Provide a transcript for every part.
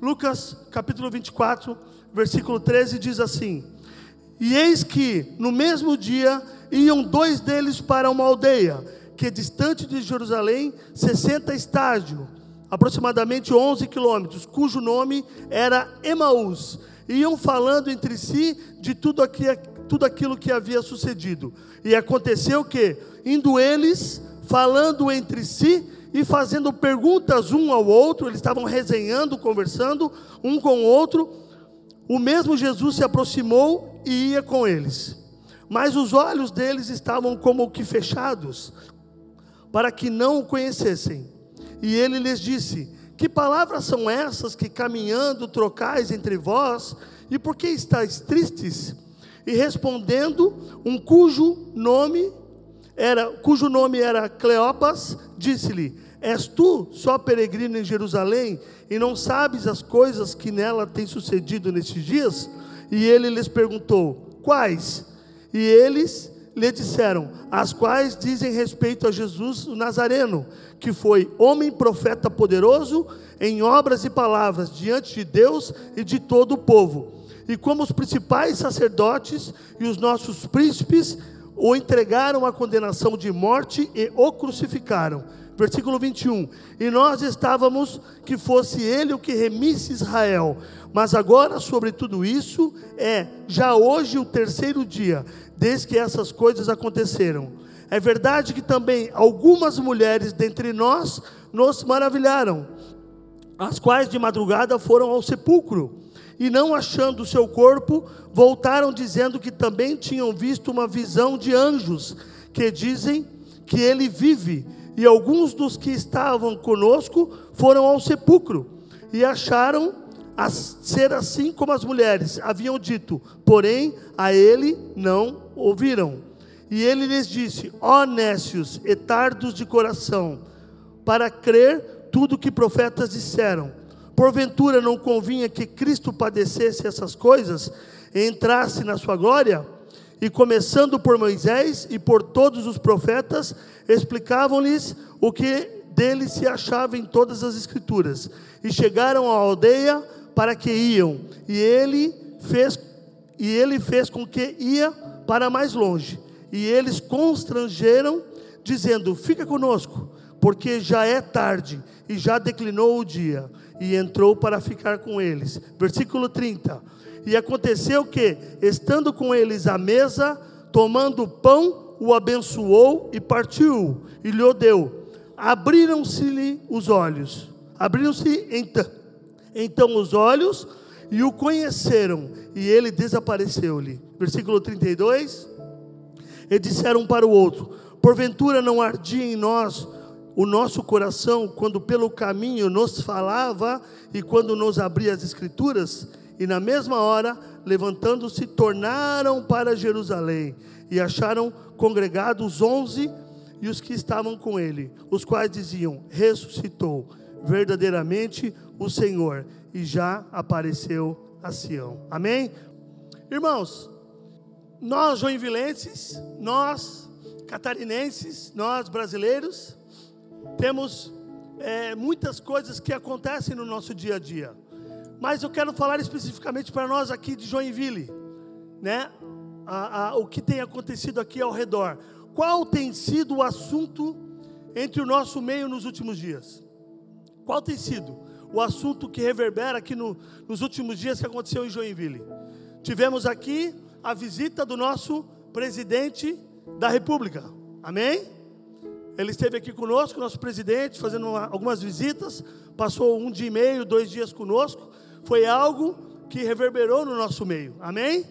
Lucas capítulo 24, versículo 13 diz assim: E eis que no mesmo dia iam dois deles para uma aldeia, que é distante de Jerusalém, 60 estádios, aproximadamente 11 quilômetros, cujo nome era Emaús. Iam falando entre si de tudo, aqui, tudo aquilo que havia sucedido. E aconteceu que, indo eles, falando entre si, e fazendo perguntas um ao outro, eles estavam resenhando, conversando um com o outro. O mesmo Jesus se aproximou e ia com eles. Mas os olhos deles estavam como que fechados, para que não o conhecessem. E ele lhes disse: Que palavras são essas que caminhando trocais entre vós? E por que estáis tristes? E respondendo, um cujo nome era, cujo nome era Cleopas, disse-lhe: És tu só peregrino em Jerusalém e não sabes as coisas que nela têm sucedido nestes dias? E ele lhes perguntou: Quais? E eles lhe disseram: As quais dizem respeito a Jesus o Nazareno, que foi homem profeta poderoso em obras e palavras diante de Deus e de todo o povo. E como os principais sacerdotes e os nossos príncipes o entregaram à condenação de morte e o crucificaram. Versículo 21. E nós estávamos que fosse ele o que remisse Israel. Mas agora, sobre tudo isso, é já hoje o terceiro dia, desde que essas coisas aconteceram. É verdade que também algumas mulheres dentre nós nos maravilharam, as quais de madrugada foram ao sepulcro e não achando o seu corpo, voltaram dizendo que também tinham visto uma visão de anjos, que dizem que ele vive. E alguns dos que estavam conosco foram ao sepulcro e acharam ser assim como as mulheres haviam dito, porém a ele não ouviram. E ele lhes disse: Ó nécios e tardos de coração, para crer tudo que profetas disseram porventura não convinha que Cristo padecesse essas coisas entrasse na sua glória? E começando por Moisés e por todos os profetas, explicavam-lhes o que dele se achava em todas as escrituras. E chegaram à aldeia para que iam, e ele fez e ele fez com que ia para mais longe. E eles constrangeram, dizendo: Fica conosco, porque já é tarde e já declinou o dia e entrou para ficar com eles. Versículo 30. E aconteceu que, estando com eles à mesa, tomando pão, o abençoou e partiu, e lhe deu. Abriram-se-lhe os olhos. Abriram-se então, então os olhos e o conheceram, e ele desapareceu-lhe. Versículo 32. E disseram um para o outro: Porventura não ardia em nós o nosso coração quando pelo caminho nos falava e quando nos abria as Escrituras, e na mesma hora, levantando-se, tornaram para Jerusalém e acharam congregados onze e os que estavam com ele, os quais diziam: Ressuscitou verdadeiramente o Senhor e já apareceu a Sião. Amém? Irmãos, nós joinvilenses, nós catarinenses, nós brasileiros, temos é, muitas coisas que acontecem no nosso dia a dia. Mas eu quero falar especificamente para nós aqui de Joinville, né? A, a, o que tem acontecido aqui ao redor. Qual tem sido o assunto entre o nosso meio nos últimos dias? Qual tem sido o assunto que reverbera aqui no, nos últimos dias que aconteceu em Joinville? Tivemos aqui a visita do nosso presidente da República. Amém? Ele esteve aqui conosco, nosso presidente, fazendo uma, algumas visitas, passou um dia e meio, dois dias conosco. Foi algo que reverberou no nosso meio, amém?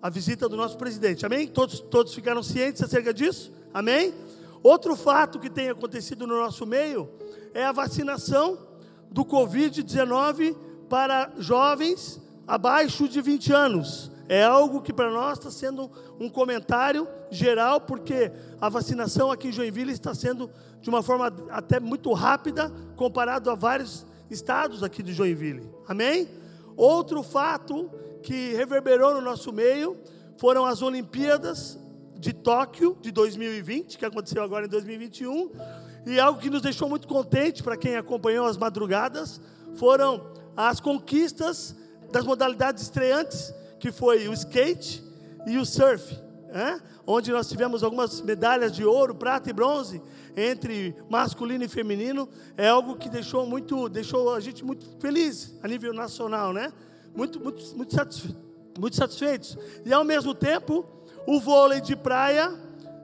A visita do nosso presidente, amém? Todos, todos ficaram cientes acerca disso, amém? Outro fato que tem acontecido no nosso meio é a vacinação do Covid-19 para jovens abaixo de 20 anos. É algo que para nós está sendo um comentário geral, porque a vacinação aqui em Joinville está sendo de uma forma até muito rápida, comparado a vários estados aqui de Joinville. Amém? Outro fato que reverberou no nosso meio foram as Olimpíadas de Tóquio de 2020, que aconteceu agora em 2021, e algo que nos deixou muito contente para quem acompanhou as madrugadas foram as conquistas das modalidades estreantes, que foi o skate e o surf, onde nós tivemos algumas medalhas de ouro, prata e bronze entre masculino e feminino, é algo que deixou muito, deixou a gente muito feliz a nível nacional, né? Muito, muito, muito, satisfe muito satisfeitos. E ao mesmo tempo, o vôlei de praia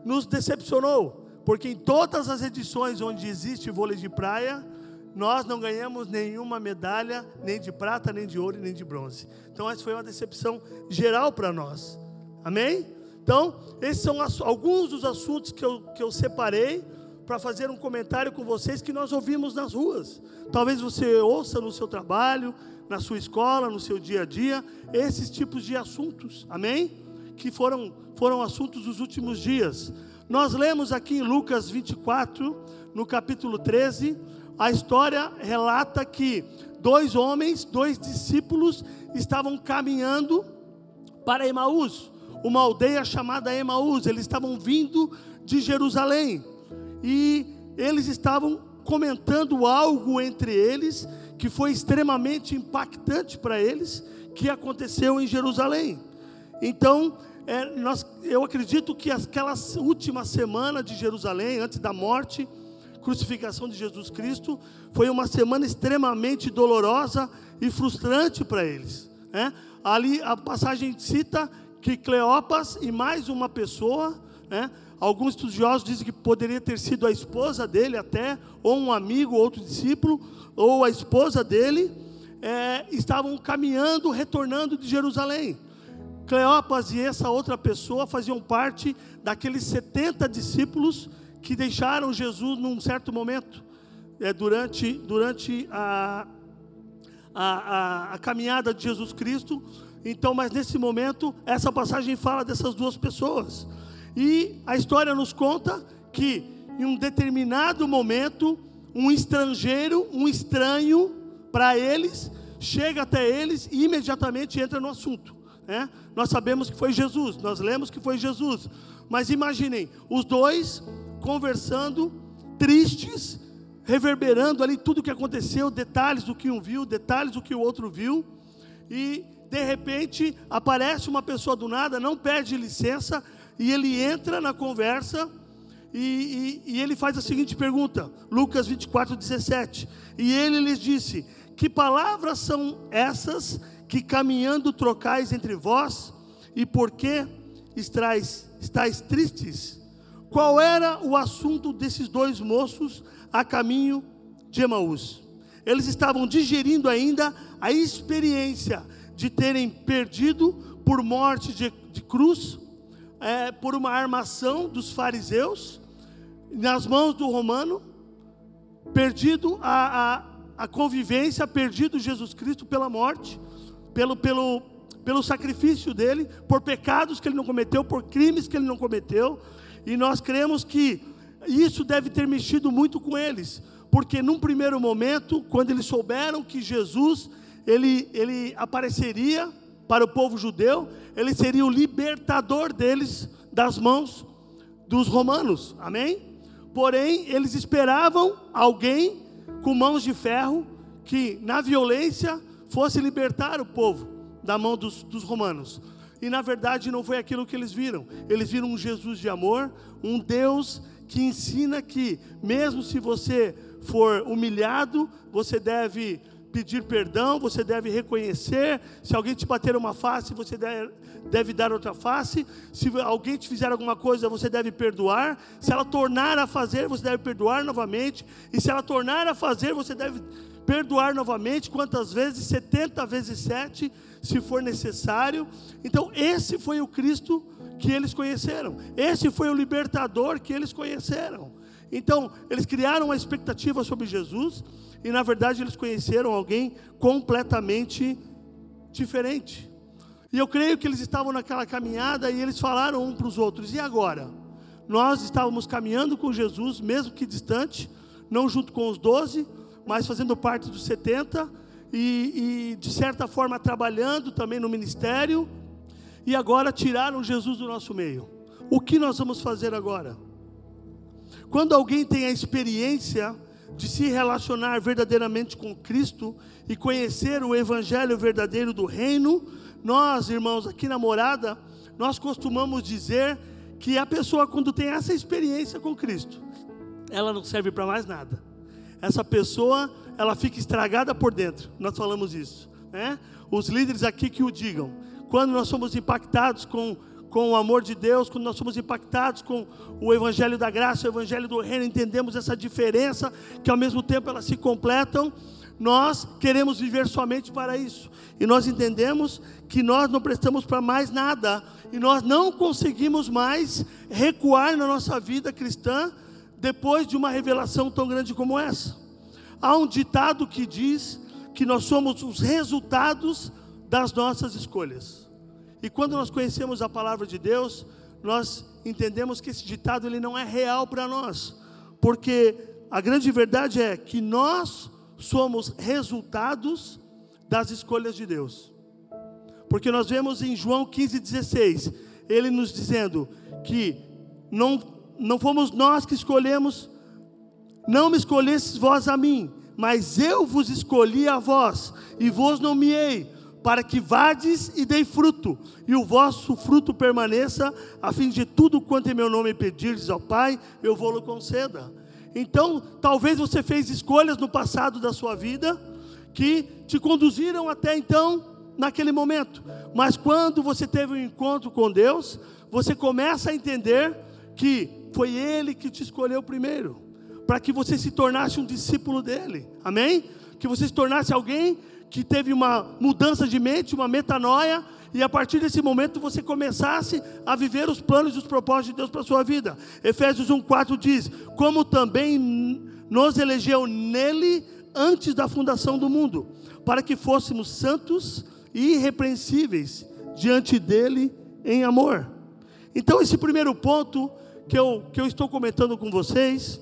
nos decepcionou, porque em todas as edições onde existe vôlei de praia, nós não ganhamos nenhuma medalha, nem de prata, nem de ouro, nem de bronze. Então, essa foi uma decepção geral para nós. Amém? Então, esses são alguns dos assuntos que eu, que eu separei para fazer um comentário com vocês que nós ouvimos nas ruas. Talvez você ouça no seu trabalho, na sua escola, no seu dia a dia, esses tipos de assuntos. Amém? Que foram, foram assuntos dos últimos dias. Nós lemos aqui em Lucas 24, no capítulo 13, a história relata que dois homens, dois discípulos, estavam caminhando para Emaús, uma aldeia chamada Emaús. Eles estavam vindo de Jerusalém e eles estavam comentando algo entre eles que foi extremamente impactante para eles, que aconteceu em Jerusalém. Então, é, nós, eu acredito que aquela última semana de Jerusalém, antes da morte, crucificação de Jesus Cristo, foi uma semana extremamente dolorosa e frustrante para eles. Né? Ali a passagem cita que Cleopas e mais uma pessoa, né? alguns estudiosos dizem que poderia ter sido a esposa dele até, ou um amigo, outro discípulo, ou a esposa dele, é, estavam caminhando, retornando de Jerusalém. Cleopas e essa outra pessoa faziam parte daqueles 70 discípulos que deixaram Jesus num certo momento, é, durante, durante a, a, a, a caminhada de Jesus Cristo. Então, mas nesse momento, essa passagem fala dessas duas pessoas. E a história nos conta que, em um determinado momento, um estrangeiro, um estranho para eles, chega até eles e imediatamente entra no assunto. Né? Nós sabemos que foi Jesus, nós lemos que foi Jesus. Mas imaginem, os dois conversando, tristes, reverberando ali tudo o que aconteceu, detalhes do que um viu, detalhes do que o outro viu, e de repente aparece uma pessoa do nada, não pede licença, e ele entra na conversa. E, e, e, ele faz a seguinte pergunta, Lucas 24, 17. E ele lhes disse: Que palavras são essas que caminhando trocais entre vós? E por que estáis, estáis tristes? Qual era o assunto desses dois moços a caminho de Emaús? Eles estavam digerindo ainda a experiência de terem perdido por morte de, de cruz, é, por uma armação dos fariseus, nas mãos do romano, perdido a, a, a convivência, perdido Jesus Cristo pela morte, pelo, pelo, pelo sacrifício dele, por pecados que ele não cometeu, por crimes que ele não cometeu, e nós cremos que isso deve ter mexido muito com eles, porque num primeiro momento, quando eles souberam que Jesus ele, ele apareceria para o povo judeu, ele seria o libertador deles das mãos dos romanos, amém? Porém, eles esperavam alguém com mãos de ferro que, na violência, fosse libertar o povo da mão dos, dos romanos. E na verdade não foi aquilo que eles viram. Eles viram um Jesus de amor, um Deus que ensina que, mesmo se você for humilhado, você deve pedir perdão, você deve reconhecer. Se alguém te bater uma face, você deve, dar outra face. Se alguém te fizer alguma coisa, você deve perdoar. Se ela tornar a fazer, você deve perdoar novamente. E se ela tornar a fazer, você deve perdoar novamente. Quantas vezes? 70 vezes 7 se for necessário. Então, esse foi o Cristo que eles conheceram. Esse foi o libertador que eles conheceram. Então, eles criaram uma expectativa sobre Jesus e, na verdade, eles conheceram alguém completamente diferente. E eu creio que eles estavam naquela caminhada e eles falaram um para os outros: e agora? Nós estávamos caminhando com Jesus, mesmo que distante, não junto com os doze, mas fazendo parte dos setenta e, e de certa forma trabalhando também no ministério, e agora tiraram Jesus do nosso meio. O que nós vamos fazer agora? Quando alguém tem a experiência de se relacionar verdadeiramente com Cristo e conhecer o evangelho verdadeiro do reino, nós, irmãos, aqui na morada, nós costumamos dizer que a pessoa, quando tem essa experiência com Cristo, ela não serve para mais nada. Essa pessoa, ela fica estragada por dentro. Nós falamos isso, né? Os líderes aqui que o digam. Quando nós somos impactados com com o amor de Deus, quando nós somos impactados com o Evangelho da graça, o Evangelho do Reino, entendemos essa diferença, que ao mesmo tempo elas se completam, nós queremos viver somente para isso. E nós entendemos que nós não prestamos para mais nada, e nós não conseguimos mais recuar na nossa vida cristã depois de uma revelação tão grande como essa. Há um ditado que diz que nós somos os resultados das nossas escolhas. E quando nós conhecemos a palavra de Deus, nós entendemos que esse ditado ele não é real para nós, porque a grande verdade é que nós somos resultados das escolhas de Deus. Porque nós vemos em João 15,16, ele nos dizendo que não, não fomos nós que escolhemos, não me escolhestes vós a mim, mas eu vos escolhi a vós, e vos nomeei, para que vades e dei fruto, e o vosso fruto permaneça, a fim de tudo quanto em meu nome pedirdes ao Pai, eu vou-lo conceda. Então, talvez você fez escolhas no passado da sua vida que te conduziram até então naquele momento. Mas quando você teve um encontro com Deus, você começa a entender que foi Ele que te escolheu primeiro, para que você se tornasse um discípulo dele. Amém? Que você se tornasse alguém que teve uma mudança de mente, uma metanoia, e a partir desse momento você começasse a viver os planos e os propósitos de Deus para a sua vida. Efésios 1,4 diz: Como também nos elegeu nele antes da fundação do mundo, para que fôssemos santos e irrepreensíveis diante dele em amor. Então, esse primeiro ponto que eu, que eu estou comentando com vocês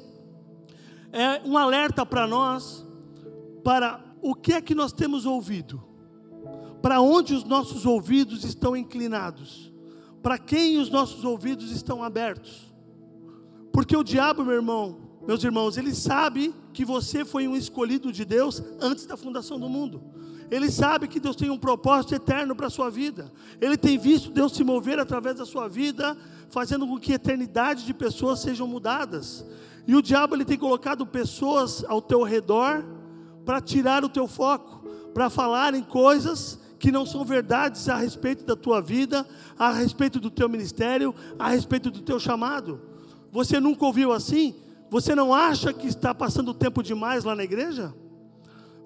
é um alerta para nós, para o que é que nós temos ouvido? Para onde os nossos ouvidos estão inclinados? Para quem os nossos ouvidos estão abertos? Porque o diabo, meu irmão, meus irmãos, ele sabe que você foi um escolhido de Deus antes da fundação do mundo. Ele sabe que Deus tem um propósito eterno para a sua vida. Ele tem visto Deus se mover através da sua vida, fazendo com que a eternidade de pessoas sejam mudadas. E o diabo ele tem colocado pessoas ao teu redor para tirar o teu foco, para falar em coisas que não são verdades a respeito da tua vida, a respeito do teu ministério, a respeito do teu chamado. Você nunca ouviu assim? Você não acha que está passando tempo demais lá na igreja?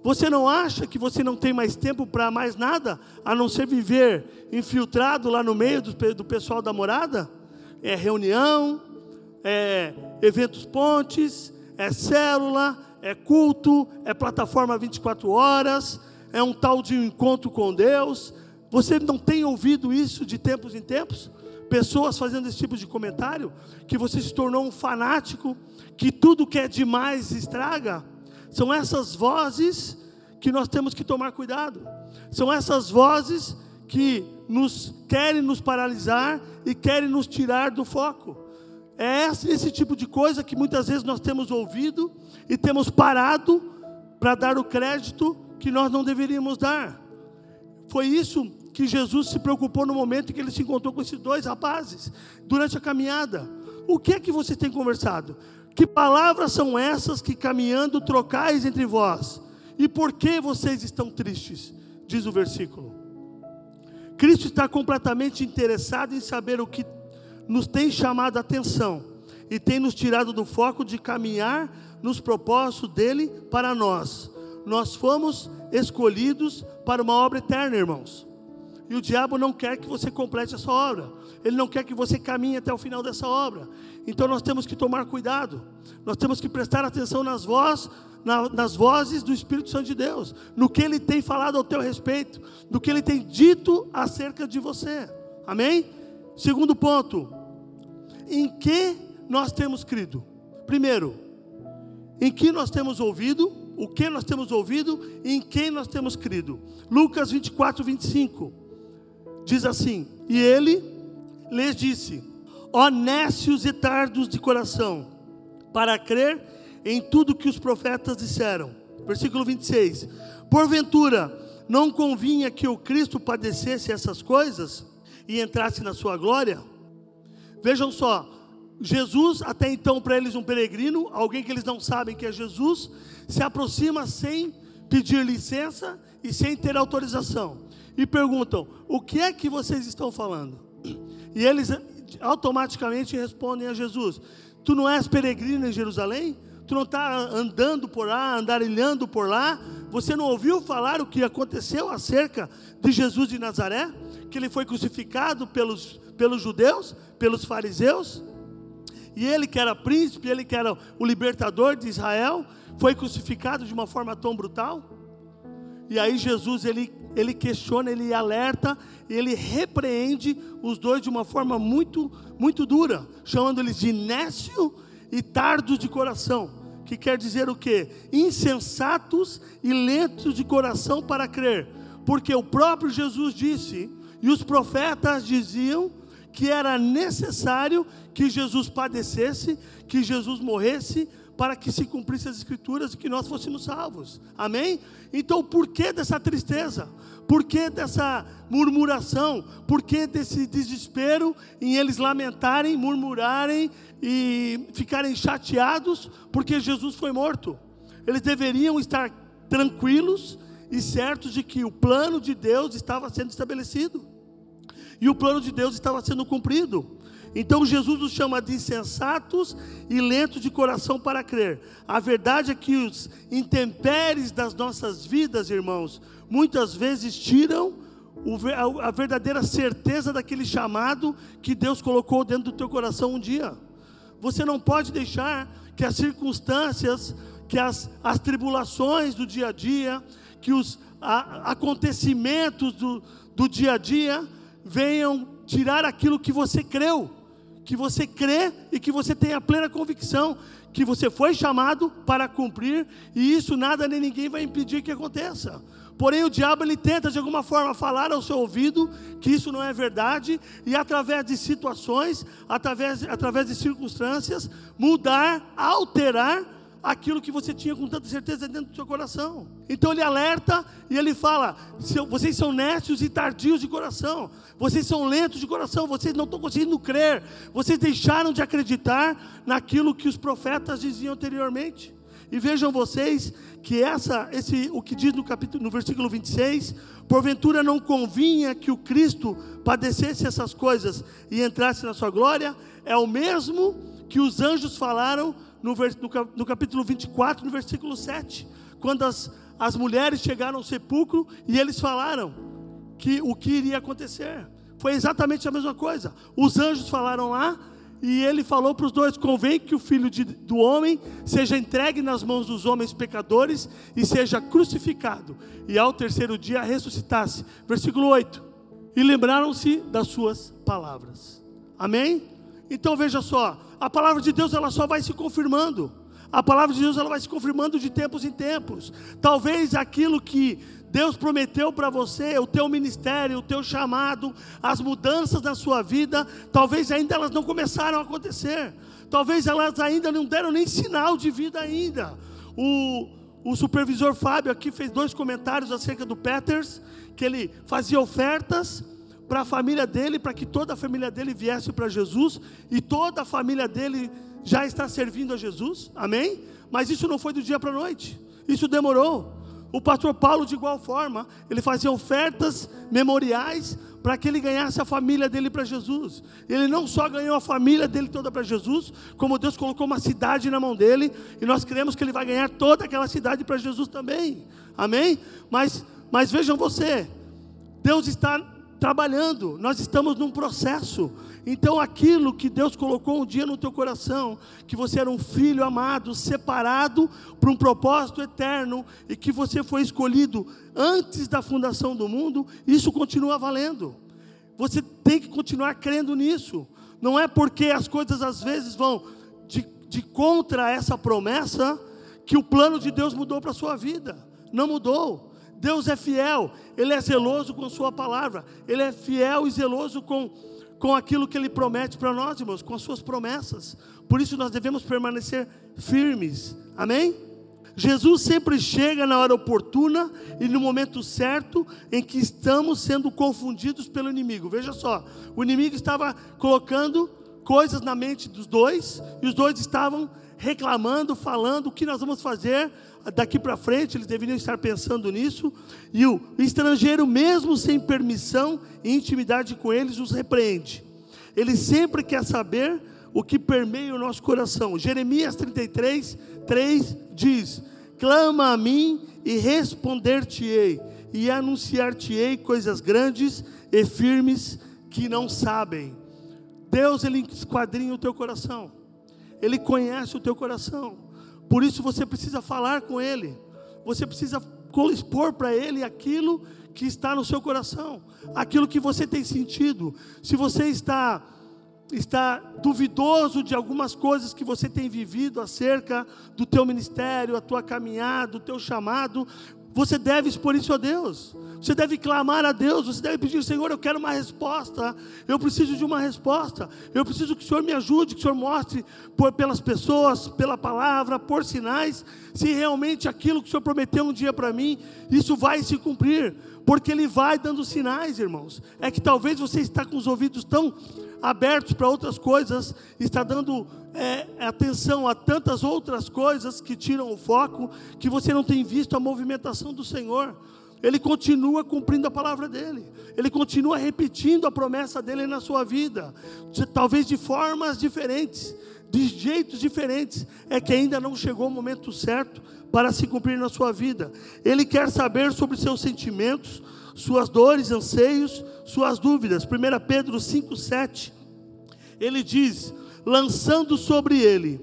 Você não acha que você não tem mais tempo para mais nada, a não ser viver infiltrado lá no meio do, do pessoal da morada? É reunião, é eventos pontes, é célula, é culto, é plataforma 24 horas, é um tal de encontro com Deus. Você não tem ouvido isso de tempos em tempos? Pessoas fazendo esse tipo de comentário, que você se tornou um fanático, que tudo que é demais estraga. São essas vozes que nós temos que tomar cuidado. São essas vozes que nos querem nos paralisar e querem nos tirar do foco. É esse tipo de coisa que muitas vezes nós temos ouvido e temos parado para dar o crédito que nós não deveríamos dar. Foi isso que Jesus se preocupou no momento em que ele se encontrou com esses dois rapazes, durante a caminhada. O que é que você tem conversado? Que palavras são essas que caminhando trocais entre vós? E por que vocês estão tristes? Diz o versículo. Cristo está completamente interessado em saber o que nos tem chamado a atenção e tem nos tirado do foco de caminhar nos propósitos dele para nós. Nós fomos escolhidos para uma obra eterna, irmãos. E o diabo não quer que você complete essa obra. Ele não quer que você caminhe até o final dessa obra. Então nós temos que tomar cuidado. Nós temos que prestar atenção nas vozes, na, nas vozes do Espírito Santo de Deus, no que ele tem falado ao teu respeito, no que ele tem dito acerca de você. Amém? Segundo ponto, em que nós temos crido? Primeiro, em que nós temos ouvido, o que nós temos ouvido e em quem nós temos crido. Lucas 24, 25 diz assim: E ele lhes disse: Ó nécios e tardos de coração, para crer em tudo que os profetas disseram. Versículo 26. Porventura, não convinha que o Cristo padecesse essas coisas e entrasse na sua glória? Vejam só, Jesus, até então para eles um peregrino, alguém que eles não sabem que é Jesus, se aproxima sem pedir licença e sem ter autorização. E perguntam: O que é que vocês estão falando? E eles automaticamente respondem a Jesus: Tu não és peregrino em Jerusalém? Tu não está andando por lá, andarilhando por lá? Você não ouviu falar o que aconteceu acerca de Jesus de Nazaré? Que ele foi crucificado pelos, pelos judeus, pelos fariseus? E ele que era príncipe, ele que era o libertador de Israel, foi crucificado de uma forma tão brutal? E aí Jesus ele, ele questiona, ele alerta, ele repreende os dois de uma forma muito muito dura, chamando eles de nécio e tardos de coração, que quer dizer o quê? Insensatos e lentos de coração para crer, porque o próprio Jesus disse e os profetas diziam que era necessário que Jesus padecesse, que Jesus morresse para que se cumprissem as escrituras e que nós fôssemos salvos. Amém? Então, por que dessa tristeza? Por que dessa murmuração? Por que desse desespero em eles lamentarem, murmurarem e ficarem chateados porque Jesus foi morto? Eles deveriam estar tranquilos e certos de que o plano de Deus estava sendo estabelecido. E o plano de Deus estava sendo cumprido. Então Jesus nos chama de insensatos e lentos de coração para crer. A verdade é que os intempéries das nossas vidas, irmãos, muitas vezes tiram a verdadeira certeza daquele chamado que Deus colocou dentro do teu coração um dia. Você não pode deixar que as circunstâncias, que as, as tribulações do dia a dia, que os a, acontecimentos do, do dia a dia venham tirar aquilo que você creu que você crê e que você tenha plena convicção que você foi chamado para cumprir e isso nada nem ninguém vai impedir que aconteça. Porém, o diabo ele tenta de alguma forma falar ao seu ouvido que isso não é verdade e através de situações, através, através de circunstâncias, mudar, alterar aquilo que você tinha com tanta certeza dentro do seu coração. Então ele alerta e ele fala: vocês são nécios e tardios de coração, vocês são lentos de coração, vocês não estão conseguindo crer, vocês deixaram de acreditar naquilo que os profetas diziam anteriormente. E vejam vocês que essa, esse, o que diz no capítulo, no versículo 26, porventura não convinha que o Cristo padecesse essas coisas e entrasse na sua glória, é o mesmo que os anjos falaram no, no capítulo 24, no versículo 7, quando as, as mulheres chegaram ao sepulcro e eles falaram que o que iria acontecer. Foi exatamente a mesma coisa. Os anjos falaram lá e ele falou para os dois: convém que o filho de, do homem seja entregue nas mãos dos homens pecadores e seja crucificado, e ao terceiro dia ressuscitasse. Versículo 8. E lembraram-se das suas palavras. Amém? Então veja só, a palavra de Deus ela só vai se confirmando. A palavra de Deus ela vai se confirmando de tempos em tempos. Talvez aquilo que Deus prometeu para você, o teu ministério, o teu chamado, as mudanças na sua vida, talvez ainda elas não começaram a acontecer. Talvez elas ainda não deram nem sinal de vida ainda. O, o supervisor Fábio aqui fez dois comentários acerca do Peters, que ele fazia ofertas para a família dele, para que toda a família dele viesse para Jesus, e toda a família dele já está servindo a Jesus, amém? Mas isso não foi do dia para a noite, isso demorou. O pastor Paulo, de igual forma, ele fazia ofertas memoriais para que ele ganhasse a família dele para Jesus. Ele não só ganhou a família dele toda para Jesus, como Deus colocou uma cidade na mão dele, e nós cremos que ele vai ganhar toda aquela cidade para Jesus também. Amém? Mas, mas vejam você, Deus está trabalhando, nós estamos num processo. Então, aquilo que Deus colocou um dia no teu coração, que você era um filho amado, separado para um propósito eterno e que você foi escolhido antes da fundação do mundo, isso continua valendo. Você tem que continuar crendo nisso. Não é porque as coisas às vezes vão de, de contra essa promessa que o plano de Deus mudou para a sua vida. Não mudou. Deus é fiel, Ele é zeloso com Sua palavra, Ele é fiel e zeloso com, com aquilo que Ele promete para nós, irmãos, com as Suas promessas. Por isso nós devemos permanecer firmes. Amém? Jesus sempre chega na hora oportuna e no momento certo em que estamos sendo confundidos pelo inimigo. Veja só, o inimigo estava colocando coisas na mente dos dois e os dois estavam reclamando, falando o que nós vamos fazer daqui para frente, eles deveriam estar pensando nisso. E o estrangeiro, mesmo sem permissão e intimidade com eles, os repreende. Ele sempre quer saber o que permeia o nosso coração. Jeremias 33, 3 diz: Clama a mim e responder-te-ei, e anunciar-te-ei coisas grandes e firmes que não sabem. Deus, Ele esquadrinha o teu coração, Ele conhece o teu coração. Por isso você precisa falar com Ele, você precisa expor para Ele aquilo que está no seu coração, aquilo que você tem sentido. Se você está está duvidoso de algumas coisas que você tem vivido acerca do teu ministério, a tua caminhada, o teu chamado, você deve expor isso a Deus. Você deve clamar a Deus. Você deve pedir, Senhor, eu quero uma resposta. Eu preciso de uma resposta. Eu preciso que o Senhor me ajude, que o Senhor mostre por, pelas pessoas, pela palavra, por sinais, se realmente aquilo que o Senhor prometeu um dia para mim, isso vai se cumprir. Porque Ele vai dando sinais, irmãos. É que talvez você está com os ouvidos tão abertos para outras coisas, está dando é, atenção a tantas outras coisas que tiram o foco, que você não tem visto a movimentação do Senhor. Ele continua cumprindo a palavra dele, ele continua repetindo a promessa dele na sua vida, de, talvez de formas diferentes, de jeitos diferentes, é que ainda não chegou o momento certo para se cumprir na sua vida. Ele quer saber sobre seus sentimentos, suas dores, anseios, suas dúvidas. 1 Pedro 5,7, ele diz: lançando sobre ele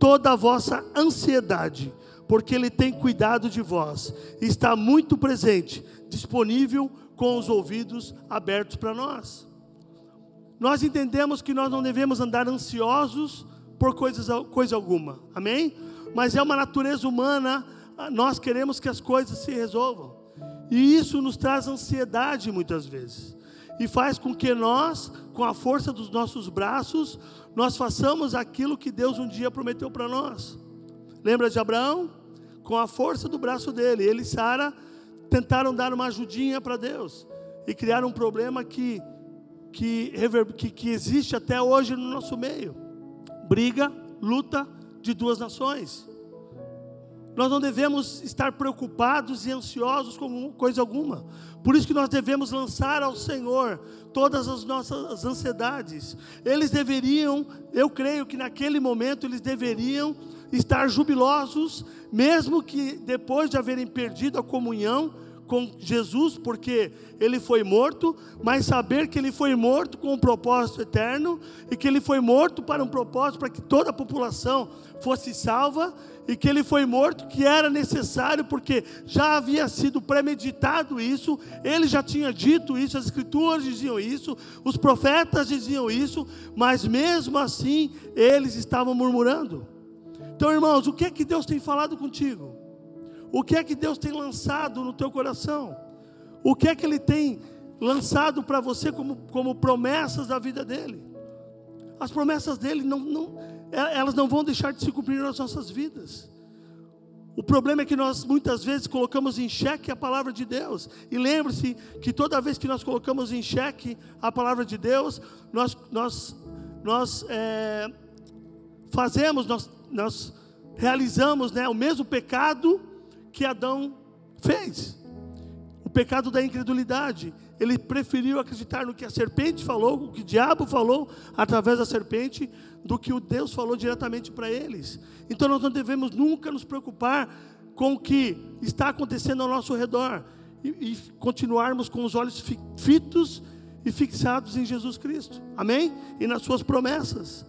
toda a vossa ansiedade, porque ele tem cuidado de vós, está muito presente, disponível com os ouvidos abertos para nós. Nós entendemos que nós não devemos andar ansiosos por coisas, coisa alguma, amém? Mas é uma natureza humana, nós queremos que as coisas se resolvam. E isso nos traz ansiedade muitas vezes. E faz com que nós, com a força dos nossos braços, nós façamos aquilo que Deus um dia prometeu para nós. Lembra de Abraão? Com a força do braço dele, ele e Sara tentaram dar uma ajudinha para Deus e criaram um problema que, que, que, que existe até hoje no nosso meio: briga, luta de duas nações. Nós não devemos estar preocupados e ansiosos com coisa alguma. Por isso que nós devemos lançar ao Senhor todas as nossas ansiedades. Eles deveriam, eu creio que naquele momento eles deveriam estar jubilosos, mesmo que depois de haverem perdido a comunhão, com Jesus, porque ele foi morto, mas saber que ele foi morto com um propósito eterno e que ele foi morto para um propósito para que toda a população fosse salva e que ele foi morto, que era necessário, porque já havia sido premeditado isso, ele já tinha dito isso, as escrituras diziam isso, os profetas diziam isso, mas mesmo assim eles estavam murmurando. Então, irmãos, o que é que Deus tem falado contigo? O que é que Deus tem lançado no teu coração? O que é que Ele tem lançado para você como, como promessas da vida dele? As promessas dele não, não, é, elas não vão deixar de se cumprir nas nossas vidas. O problema é que nós muitas vezes colocamos em xeque a palavra de Deus. E lembre-se que toda vez que nós colocamos em xeque a palavra de Deus, nós, nós, nós é, fazemos, nós, nós realizamos né, o mesmo pecado que Adão fez. O pecado da incredulidade. Ele preferiu acreditar no que a serpente falou, o que o diabo falou através da serpente, do que o Deus falou diretamente para eles. Então nós não devemos nunca nos preocupar com o que está acontecendo ao nosso redor e, e continuarmos com os olhos fitos e fixados em Jesus Cristo. Amém? E nas suas promessas.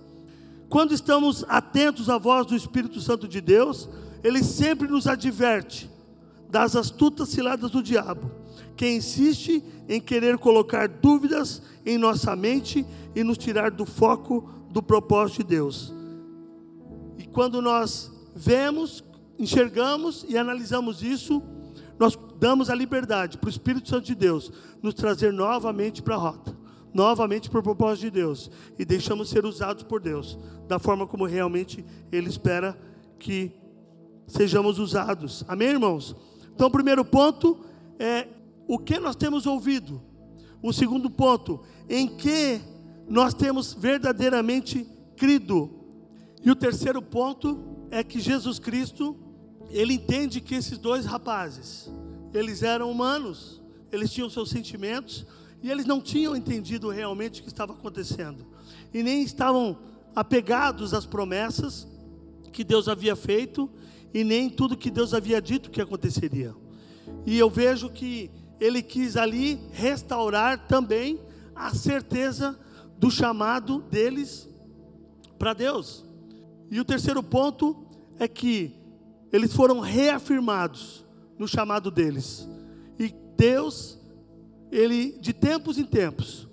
Quando estamos atentos à voz do Espírito Santo de Deus, ele sempre nos adverte das astutas ciladas do diabo, que insiste em querer colocar dúvidas em nossa mente e nos tirar do foco do propósito de Deus. E quando nós vemos, enxergamos e analisamos isso, nós damos a liberdade para o Espírito Santo de Deus nos trazer novamente para a rota, novamente por propósito de Deus e deixamos ser usados por Deus da forma como realmente Ele espera que sejamos usados. Amém, irmãos? Então, o primeiro ponto é o que nós temos ouvido. O segundo ponto, em que nós temos verdadeiramente crido. E o terceiro ponto é que Jesus Cristo, ele entende que esses dois rapazes, eles eram humanos, eles tinham seus sentimentos e eles não tinham entendido realmente o que estava acontecendo e nem estavam apegados às promessas que Deus havia feito e nem tudo que Deus havia dito que aconteceria. E eu vejo que ele quis ali restaurar também a certeza do chamado deles para Deus. E o terceiro ponto é que eles foram reafirmados no chamado deles. E Deus, ele de tempos em tempos,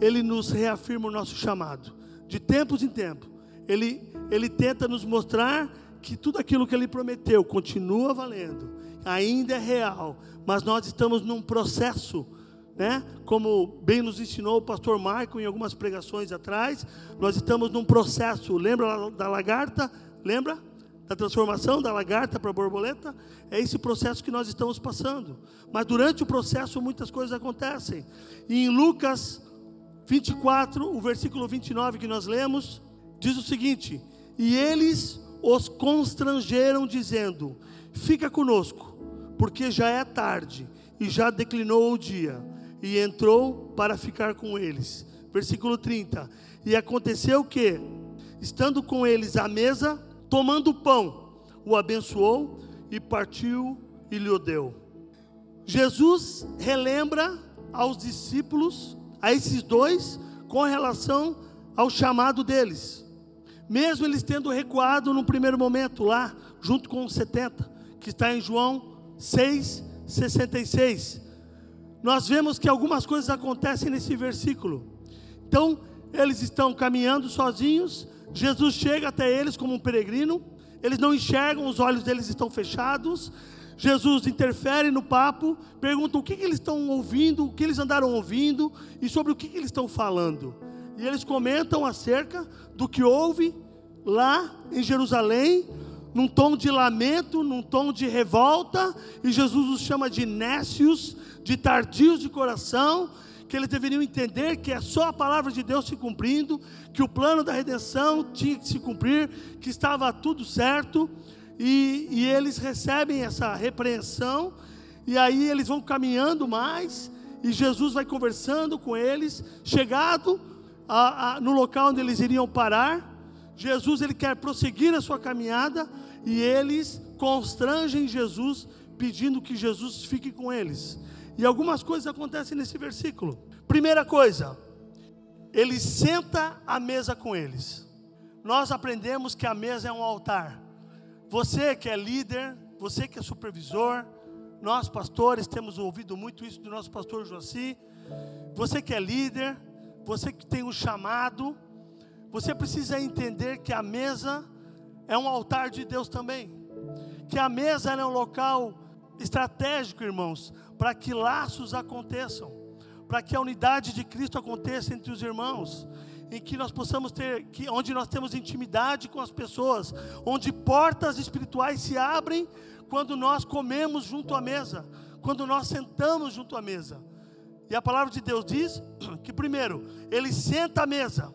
ele nos reafirma o nosso chamado. De tempos em tempos, ele ele tenta nos mostrar que tudo aquilo que ele prometeu continua valendo, ainda é real, mas nós estamos num processo né? Como bem nos ensinou o pastor Marco em algumas pregações atrás, nós estamos num processo. Lembra da lagarta? Lembra da transformação da lagarta para borboleta? É esse processo que nós estamos passando. Mas durante o processo muitas coisas acontecem. E em Lucas 24, o versículo 29 que nós lemos, diz o seguinte: E eles os constrangeram dizendo: Fica conosco, porque já é tarde e já declinou o dia e entrou para ficar com eles. Versículo 30. E aconteceu que, estando com eles à mesa, tomando o pão, o abençoou e partiu e lhe o deu. Jesus relembra aos discípulos, a esses dois, com relação ao chamado deles. Mesmo eles tendo recuado no primeiro momento lá, junto com os 70, que está em João 6, 66 nós vemos que algumas coisas acontecem nesse versículo. Então, eles estão caminhando sozinhos, Jesus chega até eles como um peregrino, eles não enxergam, os olhos deles estão fechados. Jesus interfere no papo, pergunta o que, que eles estão ouvindo, o que eles andaram ouvindo e sobre o que, que eles estão falando. E eles comentam acerca do que houve lá em Jerusalém, num tom de lamento, num tom de revolta, e Jesus os chama de nécios, de tardios de coração, que eles deveriam entender que é só a palavra de Deus se cumprindo, que o plano da redenção tinha que se cumprir, que estava tudo certo, e, e eles recebem essa repreensão, e aí eles vão caminhando mais, e Jesus vai conversando com eles, chegado a, a, no local onde eles iriam parar, Jesus ele quer prosseguir a sua caminhada, e eles constrangem Jesus, pedindo que Jesus fique com eles. E algumas coisas acontecem nesse versículo. Primeira coisa, ele senta à mesa com eles. Nós aprendemos que a mesa é um altar. Você que é líder, você que é supervisor, nós pastores temos ouvido muito isso do nosso pastor Joaci. Você que é líder, você que tem um chamado, você precisa entender que a mesa é um altar de Deus também. Que a mesa é um local estratégico, irmãos, para que laços aconteçam, para que a unidade de Cristo aconteça entre os irmãos, em que nós possamos ter, que, onde nós temos intimidade com as pessoas, onde portas espirituais se abrem quando nós comemos junto à mesa, quando nós sentamos junto à mesa. E a palavra de Deus diz que primeiro, ele senta à mesa.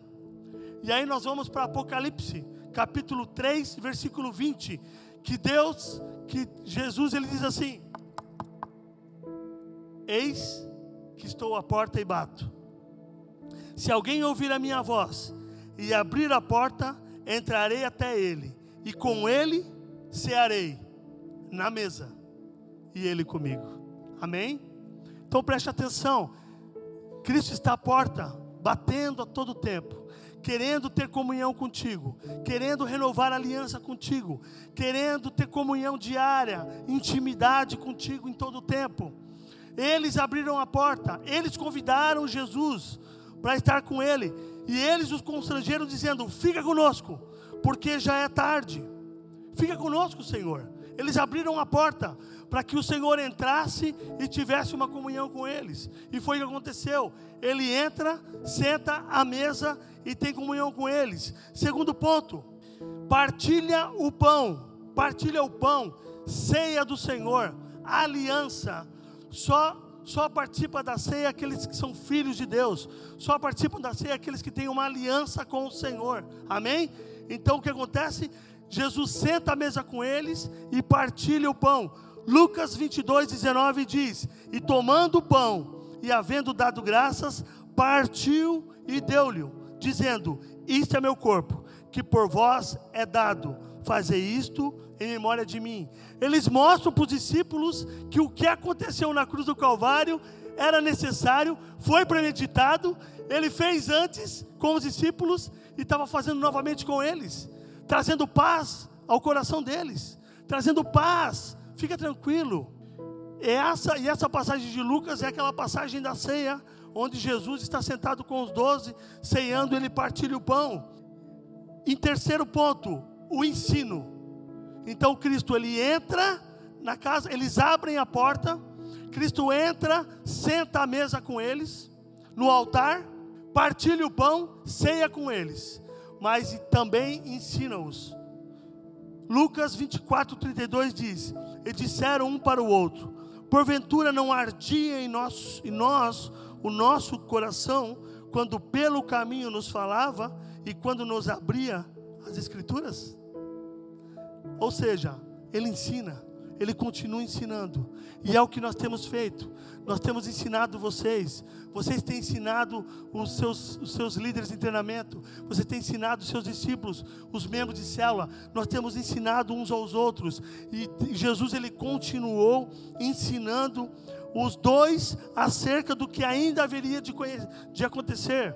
E aí nós vamos para Apocalipse, capítulo 3, versículo 20, que Deus, que Jesus ele diz assim: Eis que estou à porta e bato. Se alguém ouvir a minha voz e abrir a porta, entrarei até ele, e com ele cearei na mesa, e ele comigo. Amém? Então preste atenção. Cristo está à porta, batendo a todo tempo, querendo ter comunhão contigo, querendo renovar aliança contigo, querendo ter comunhão diária, intimidade contigo em todo o tempo. Eles abriram a porta, eles convidaram Jesus para estar com ele, e eles os constrangeram dizendo: Fica conosco, porque já é tarde. Fica conosco, Senhor. Eles abriram a porta para que o Senhor entrasse e tivesse uma comunhão com eles. E foi o que aconteceu. Ele entra, senta à mesa e tem comunhão com eles. Segundo ponto, partilha o pão. Partilha o pão, ceia do Senhor, aliança. Só só participa da ceia aqueles que são filhos de Deus. Só participam da ceia aqueles que têm uma aliança com o Senhor. Amém? Então o que acontece? Jesus senta à mesa com eles e partilha o pão. Lucas 22, 19 diz: E tomando o pão e havendo dado graças, partiu e deu-lhe, dizendo: Isto é meu corpo, que por vós é dado. Fazei isto em memória de mim. Eles mostram para os discípulos que o que aconteceu na cruz do Calvário era necessário, foi premeditado, ele fez antes com os discípulos e estava fazendo novamente com eles, trazendo paz ao coração deles, trazendo paz, fica tranquilo. Essa, e essa passagem de Lucas é aquela passagem da ceia, onde Jesus está sentado com os doze, ceando, ele partilha o pão. Em terceiro ponto, o ensino. Então Cristo ele entra na casa, eles abrem a porta, Cristo entra, senta à mesa com eles, no altar, partilha o pão, ceia com eles, mas também ensina-os. Lucas 24, 32 diz: E disseram um para o outro: Porventura não ardia em nós, em nós o nosso coração, quando pelo caminho nos falava e quando nos abria as Escrituras? Ou seja, ele ensina, ele continua ensinando, e é o que nós temos feito. Nós temos ensinado vocês, vocês têm ensinado os seus, os seus líderes de treinamento, você tem ensinado os seus discípulos, os membros de célula, nós temos ensinado uns aos outros, e Jesus ele continuou ensinando os dois acerca do que ainda haveria de, de acontecer.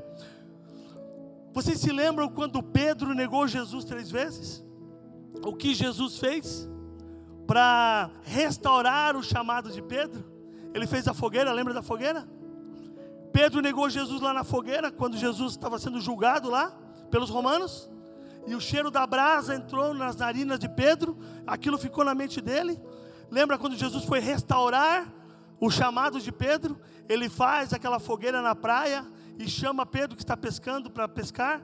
Vocês se lembram quando Pedro negou Jesus três vezes? o que Jesus fez para restaurar o chamado de Pedro? Ele fez a fogueira, lembra da fogueira? Pedro negou Jesus lá na fogueira, quando Jesus estava sendo julgado lá pelos romanos, e o cheiro da brasa entrou nas narinas de Pedro, aquilo ficou na mente dele. Lembra quando Jesus foi restaurar o chamado de Pedro? Ele faz aquela fogueira na praia e chama Pedro que está pescando para pescar.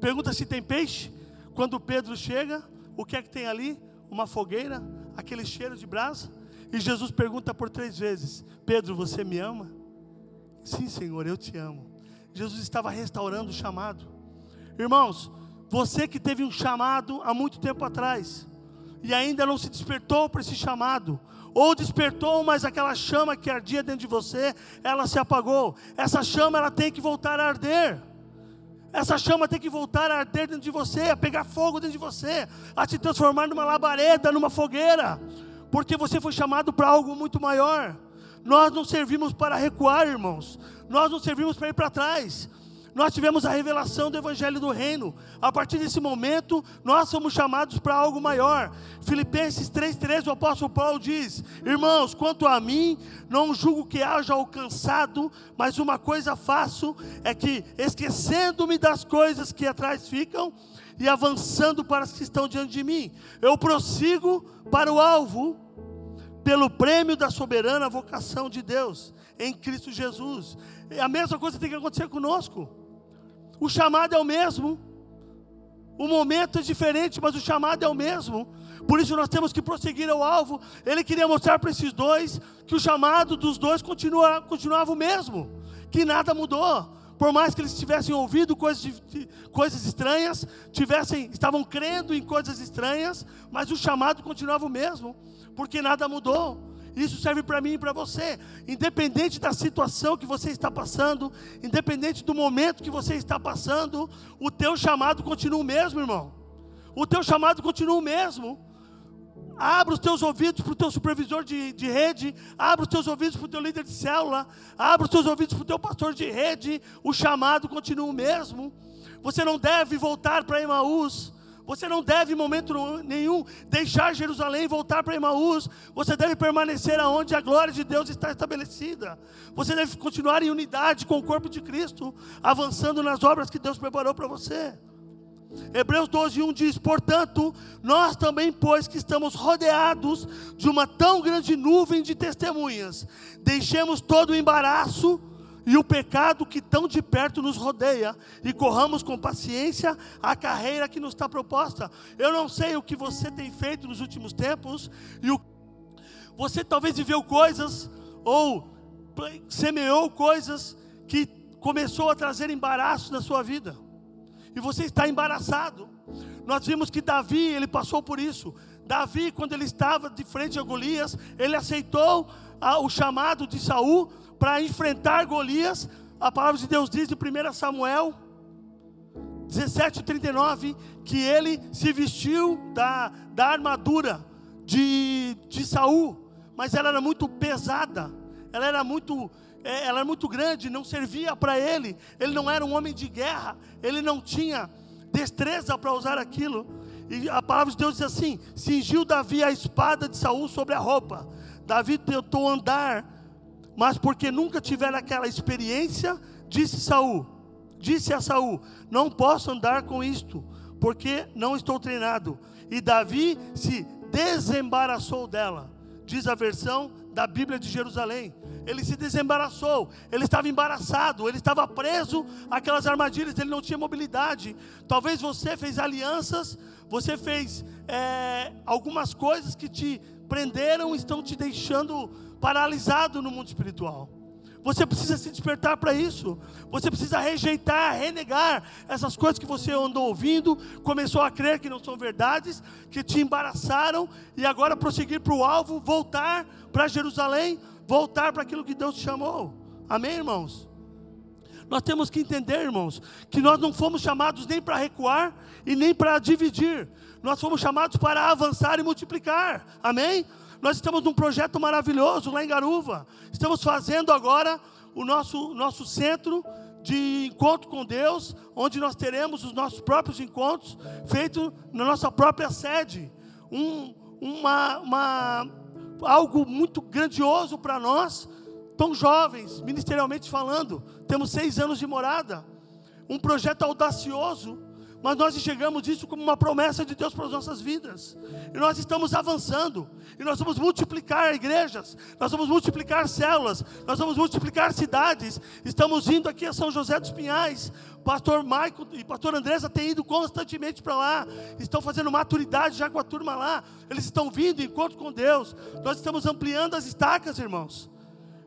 Pergunta se tem peixe. Quando Pedro chega, o que é que tem ali? Uma fogueira, aquele cheiro de brasa. E Jesus pergunta por três vezes: Pedro, você me ama? Sim, Senhor, eu te amo. Jesus estava restaurando o chamado. Irmãos, você que teve um chamado há muito tempo atrás e ainda não se despertou para esse chamado, ou despertou, mas aquela chama que ardia dentro de você, ela se apagou. Essa chama ela tem que voltar a arder. Essa chama tem que voltar a arder dentro de você, a pegar fogo dentro de você, a se transformar numa labareda, numa fogueira, porque você foi chamado para algo muito maior. Nós não servimos para recuar, irmãos, nós não servimos para ir para trás, nós tivemos a revelação do Evangelho do Reino. A partir desse momento, nós somos chamados para algo maior. Filipenses 3,13, o apóstolo Paulo diz: Irmãos, quanto a mim, não julgo que haja alcançado, mas uma coisa faço, é que, esquecendo-me das coisas que atrás ficam, e avançando para as que estão diante de mim, eu prossigo para o alvo, pelo prêmio da soberana vocação de Deus, em Cristo Jesus. A mesma coisa tem que acontecer conosco. O chamado é o mesmo. O momento é diferente, mas o chamado é o mesmo. Por isso nós temos que prosseguir ao alvo. Ele queria mostrar para esses dois que o chamado dos dois continua, continuava o mesmo, que nada mudou. Por mais que eles tivessem ouvido coisas, coisas estranhas, tivessem, estavam crendo em coisas estranhas, mas o chamado continuava o mesmo, porque nada mudou. Isso serve para mim e para você. Independente da situação que você está passando, independente do momento que você está passando, o teu chamado continua o mesmo, irmão. O teu chamado continua o mesmo. Abra os teus ouvidos para o teu supervisor de, de rede, abra os teus ouvidos para o teu líder de célula, abra os teus ouvidos para o teu pastor de rede, o chamado continua o mesmo. Você não deve voltar para Emaús você não deve, em momento nenhum, deixar Jerusalém e voltar para Emaús. Você deve permanecer aonde a glória de Deus está estabelecida. Você deve continuar em unidade com o corpo de Cristo, avançando nas obras que Deus preparou para você. Hebreus 12, 1 diz: Portanto, nós também, pois que estamos rodeados de uma tão grande nuvem de testemunhas, deixemos todo o embaraço e o pecado que tão de perto nos rodeia e corramos com paciência a carreira que nos está proposta. Eu não sei o que você tem feito nos últimos tempos e o você talvez viveu coisas ou semeou coisas que começou a trazer embaraço na sua vida. E você está embaraçado. Nós vimos que Davi, ele passou por isso. Davi, quando ele estava de frente a Golias, ele aceitou o chamado de Saul para enfrentar Golias. A palavra de Deus diz em 1 Samuel 17:39 que ele se vestiu da, da armadura de, de Saul mas ela era muito pesada, ela era muito, é, ela era muito grande, não servia para ele. Ele não era um homem de guerra, ele não tinha destreza para usar aquilo. E a palavra de Deus diz assim: cingiu Davi a espada de Saul sobre a roupa. Davi tentou andar, mas porque nunca tivera aquela experiência, disse Saul, disse a Saul: Não posso andar com isto, porque não estou treinado. E Davi se desembaraçou dela diz a versão da Bíblia de Jerusalém. Ele se desembaraçou, ele estava embaraçado, ele estava preso àquelas armadilhas, ele não tinha mobilidade. Talvez você fez alianças, você fez é, algumas coisas que te prenderam, estão te deixando paralisado no mundo espiritual. Você precisa se despertar para isso. Você precisa rejeitar, renegar essas coisas que você andou ouvindo, começou a crer que não são verdades, que te embaraçaram e agora prosseguir para o alvo, voltar para Jerusalém, voltar para aquilo que Deus te chamou. Amém, irmãos? Nós temos que entender, irmãos, que nós não fomos chamados nem para recuar e nem para dividir. Nós fomos chamados para avançar e multiplicar. Amém? Nós estamos num projeto maravilhoso lá em Garuva. Estamos fazendo agora o nosso, nosso centro de encontro com Deus, onde nós teremos os nossos próprios encontros, feitos na nossa própria sede. Um, uma, uma, algo muito grandioso para nós, tão jovens, ministerialmente falando. Temos seis anos de morada. Um projeto audacioso mas nós enxergamos isso como uma promessa de Deus para as nossas vidas. E nós estamos avançando. E nós vamos multiplicar igrejas. Nós vamos multiplicar células. Nós vamos multiplicar cidades. Estamos indo aqui a São José dos Pinhais. Pastor Maico e pastor Andresa têm ido constantemente para lá. Estão fazendo maturidade já com a turma lá. Eles estão vindo em encontro com Deus. Nós estamos ampliando as estacas, irmãos.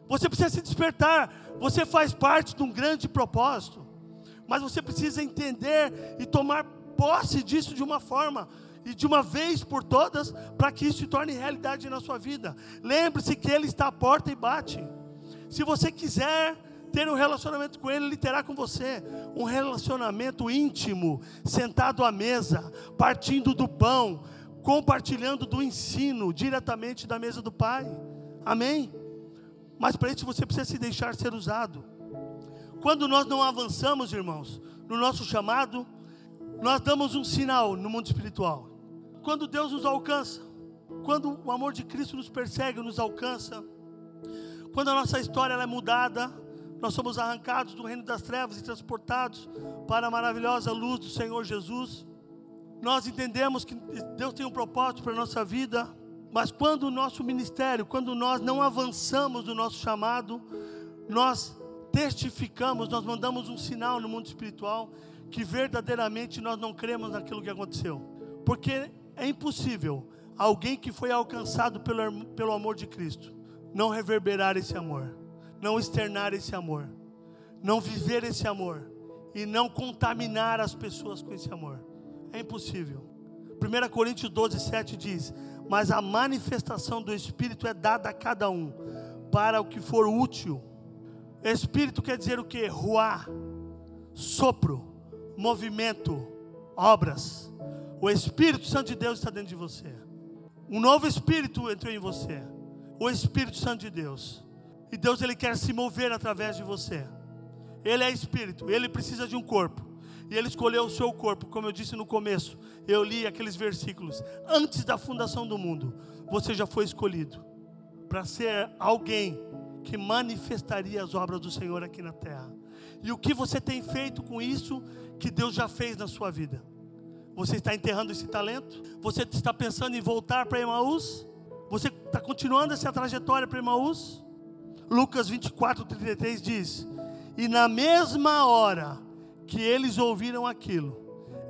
Você precisa se despertar. Você faz parte de um grande propósito mas você precisa entender e tomar posse disso de uma forma e de uma vez por todas, para que isso se torne realidade na sua vida. Lembre-se que Ele está à porta e bate. Se você quiser ter um relacionamento com Ele, Ele terá com você um relacionamento íntimo, sentado à mesa, partindo do pão, compartilhando do ensino diretamente da mesa do Pai. Amém? Mas para isso você precisa se deixar ser usado. Quando nós não avançamos, irmãos, no nosso chamado, nós damos um sinal no mundo espiritual. Quando Deus nos alcança, quando o amor de Cristo nos persegue, nos alcança, quando a nossa história é mudada, nós somos arrancados do reino das trevas e transportados para a maravilhosa luz do Senhor Jesus. Nós entendemos que Deus tem um propósito para a nossa vida, mas quando o nosso ministério, quando nós não avançamos no nosso chamado, nós testificamos, nós mandamos um sinal no mundo espiritual que verdadeiramente nós não cremos naquilo que aconteceu. Porque é impossível alguém que foi alcançado pelo, pelo amor de Cristo não reverberar esse amor, não externar esse amor, não viver esse amor e não contaminar as pessoas com esse amor. É impossível. 1 Coríntios 12, 7 diz: Mas a manifestação do Espírito é dada a cada um para o que for útil Espírito quer dizer o que? Ruar, sopro, movimento, obras. O Espírito Santo de Deus está dentro de você. Um novo Espírito entrou em você. O Espírito Santo de Deus. E Deus ele quer se mover através de você. Ele é Espírito, ele precisa de um corpo. E ele escolheu o seu corpo, como eu disse no começo. Eu li aqueles versículos. Antes da fundação do mundo, você já foi escolhido para ser alguém que manifestaria as obras do Senhor aqui na terra. E o que você tem feito com isso que Deus já fez na sua vida? Você está enterrando esse talento? Você está pensando em voltar para Emaús? Você está continuando essa trajetória para Emaús? Lucas 24, 33 diz: E na mesma hora que eles ouviram aquilo,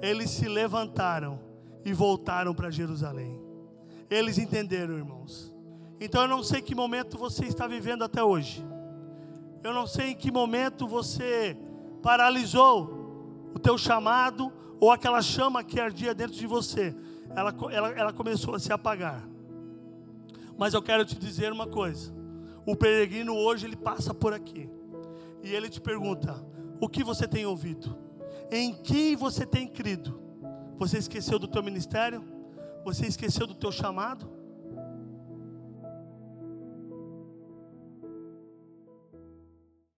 eles se levantaram e voltaram para Jerusalém. Eles entenderam, irmãos. Então eu não sei que momento você está vivendo até hoje. Eu não sei em que momento você paralisou o teu chamado ou aquela chama que ardia dentro de você. Ela, ela, ela começou a se apagar. Mas eu quero te dizer uma coisa. O peregrino hoje ele passa por aqui. E ele te pergunta: o que você tem ouvido? Em quem você tem crido? Você esqueceu do teu ministério? Você esqueceu do teu chamado?